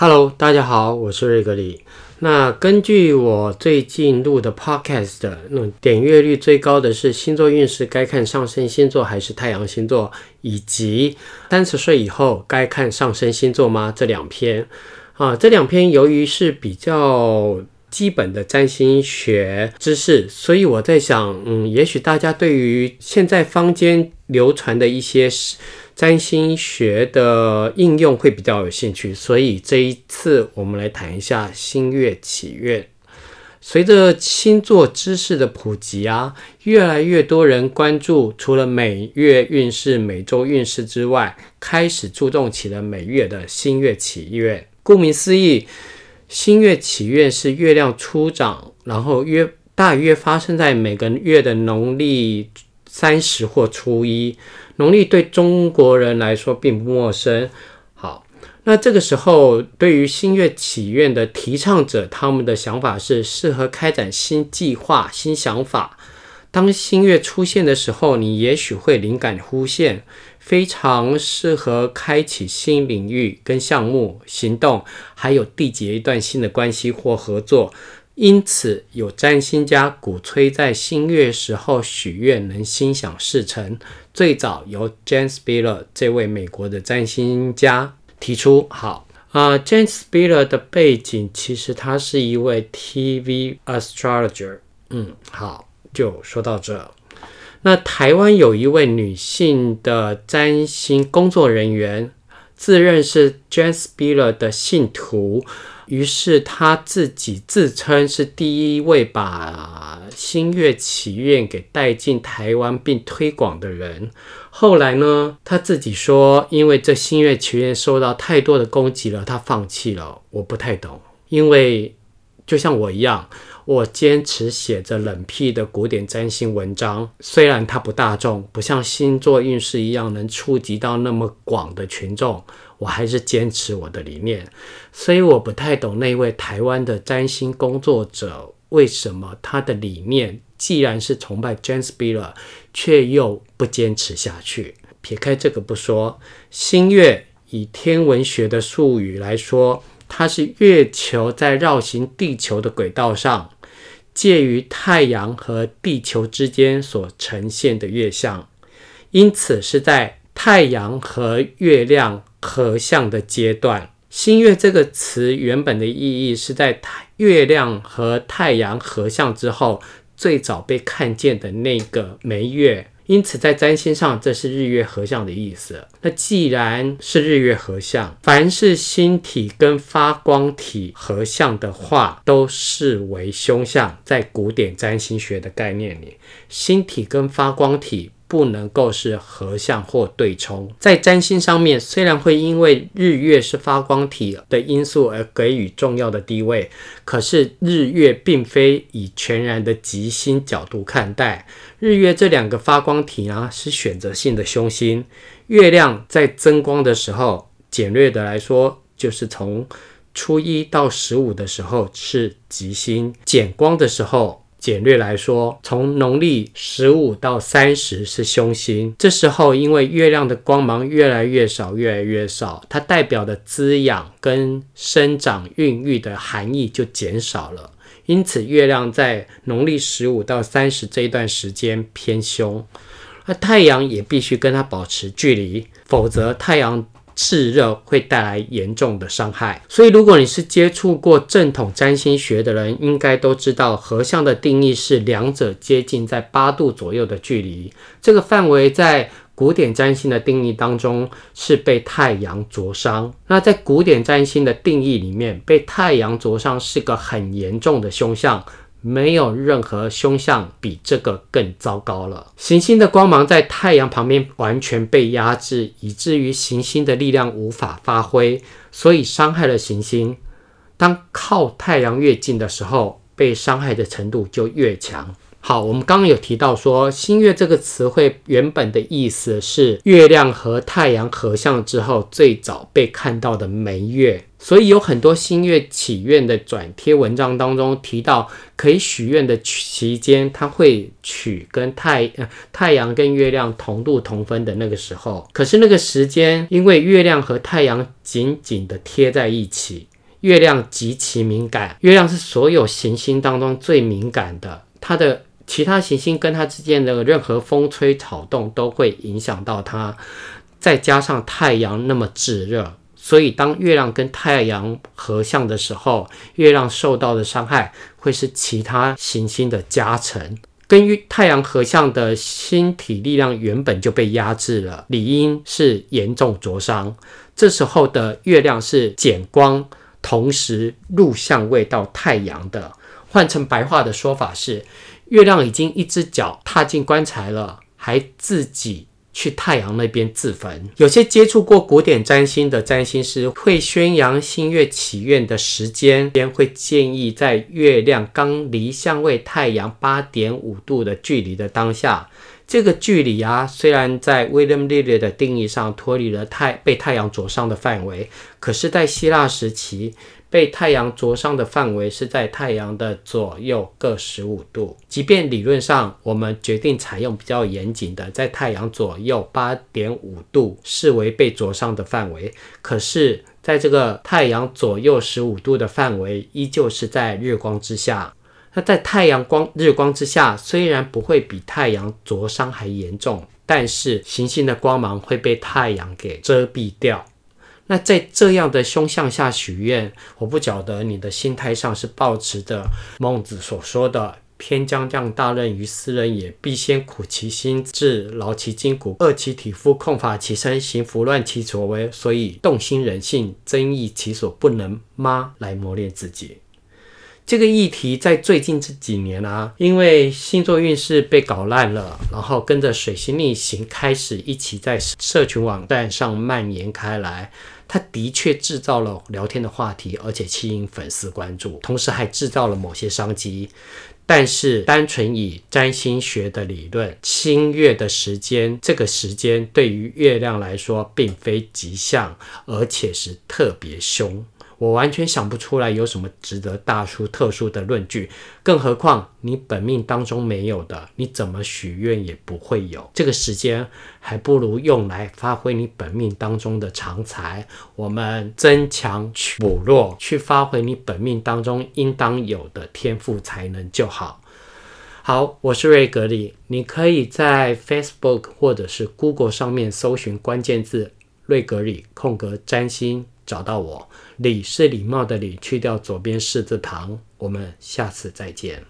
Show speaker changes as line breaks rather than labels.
Hello，大家好，我是瑞格里。那根据我最近录的 Podcast，那点阅率最高的是星座运势该看上升星座还是太阳星座，以及三十岁以后该看上升星座吗？这两篇啊，这两篇由于是比较基本的占星学知识，所以我在想，嗯，也许大家对于现在坊间流传的一些占星学的应用会比较有兴趣，所以这一次我们来谈一下新月祈愿。随着星座知识的普及啊，越来越多人关注除了每月运势、每周运势之外，开始注重起了每月的新月祈愿。顾名思义，新月祈愿是月亮初长，然后约大约发生在每个月的农历三十或初一。农历对中国人来说并不陌生。好，那这个时候，对于新月祈愿的提倡者，他们的想法是适合开展新计划、新想法。当新月出现的时候，你也许会灵感忽现，非常适合开启新领域跟项目行动，还有缔结一段新的关系或合作。因此，有占星家鼓吹在新月时候许愿能心想事成。最早由 James Spiller 这位美国的占星家提出。好啊，呃，James Spiller 的背景其实他是一位 TV astrologer。嗯，好，就说到这。那台湾有一位女性的占星工作人员，自认是 James Spiller 的信徒。于是他自己自称是第一位把新月祈愿给带进台湾并推广的人。后来呢，他自己说，因为这新月祈愿受到太多的攻击了，他放弃了。我不太懂，因为就像我一样，我坚持写着冷僻的古典占星文章，虽然它不大众，不像星座运势一样能触及到那么广的群众。我还是坚持我的理念，所以我不太懂那位台湾的占星工作者为什么他的理念既然是崇拜 James Spiller，却又不坚持下去。撇开这个不说，新月以天文学的术语来说，它是月球在绕行地球的轨道上，介于太阳和地球之间所呈现的月相，因此是在太阳和月亮。合相的阶段，新月这个词原本的意义是在太月亮和太阳合相之后，最早被看见的那个眉月。因此，在占星上，这是日月合相的意思。那既然是日月合相，凡是星体跟发光体合相的话，都视为凶相。在古典占星学的概念里，星体跟发光体。不能够是合相或对冲。在占星上面，虽然会因为日月是发光体的因素而给予重要的地位，可是日月并非以全然的吉星角度看待。日月这两个发光体呢，是选择性的凶星。月亮在增光的时候，简略的来说，就是从初一到十五的时候是吉星；减光的时候。简略来说，从农历十五到三十是凶星。这时候，因为月亮的光芒越来越少，越来越少，它代表的滋养跟生长、孕育的含义就减少了。因此，月亮在农历十五到三十这一段时间偏凶。而太阳也必须跟它保持距离，否则太阳。炽热会带来严重的伤害，所以如果你是接触过正统占星学的人，应该都知道合相的定义是两者接近在八度左右的距离。这个范围在古典占星的定义当中是被太阳灼伤。那在古典占星的定义里面，被太阳灼伤是个很严重的凶相。没有任何凶相比这个更糟糕了。行星的光芒在太阳旁边完全被压制，以至于行星的力量无法发挥，所以伤害了行星。当靠太阳越近的时候，被伤害的程度就越强。好，我们刚刚有提到说，新月这个词汇原本的意思是月亮和太阳合相之后最早被看到的眉月，所以有很多新月祈愿的转贴文章当中提到，可以许愿的期间，它会取跟太呃太阳跟月亮同度同分的那个时候。可是那个时间，因为月亮和太阳紧紧的贴在一起。月亮极其敏感，月亮是所有行星当中最敏感的，它的其他行星跟它之间的任何风吹草动都会影响到它，再加上太阳那么炙热，所以当月亮跟太阳合相的时候，月亮受到的伤害会是其他行星的加成。跟月太阳合相的星体力量原本就被压制了，理应是严重灼伤。这时候的月亮是减光，同时入相位到太阳的。换成白话的说法是，月亮已经一只脚踏进棺材了，还自己。去太阳那边自焚。有些接触过古典占星的占星师会宣扬新月祈愿的时间，便会建议在月亮刚离相位太阳八点五度的距离的当下。这个距离啊，虽然在 William Lilly 的定义上脱离了太被太阳灼伤的范围，可是，在希腊时期。被太阳灼伤的范围是在太阳的左右各十五度。即便理论上我们决定采用比较严谨的，在太阳左右八点五度视为被灼伤的范围，可是在这个太阳左右十五度的范围，依旧是在日光之下。那在太阳光日光之下，虽然不会比太阳灼伤还严重，但是行星的光芒会被太阳给遮蔽掉。那在这样的凶相下许愿，我不晓得你的心态上是抱持着孟子所说的“偏将降大任于斯人也，必先苦其心志，劳其筋骨，饿其体肤，空乏其身，行拂乱其所为，所以动心忍性，增益其所不能吗？来磨练自己。这个议题在最近这几年啊，因为星座运势被搞烂了，然后跟着水星逆行开始一起在社群网站上蔓延开来。它的确制造了聊天的话题，而且吸引粉丝关注，同时还制造了某些商机。但是，单纯以占星学的理论，新月的时间，这个时间对于月亮来说并非吉祥，而且是特别凶。我完全想不出来有什么值得大书特书的论据，更何况你本命当中没有的，你怎么许愿也不会有。这个时间还不如用来发挥你本命当中的长才，我们增强去补弱，去发挥你本命当中应当有的天赋才能就好。好，我是瑞格里，你可以在 Facebook 或者是 Google 上面搜寻关键字“瑞格里空格占星”。找到我，礼是礼貌的礼，去掉左边士字旁。我们下次再见。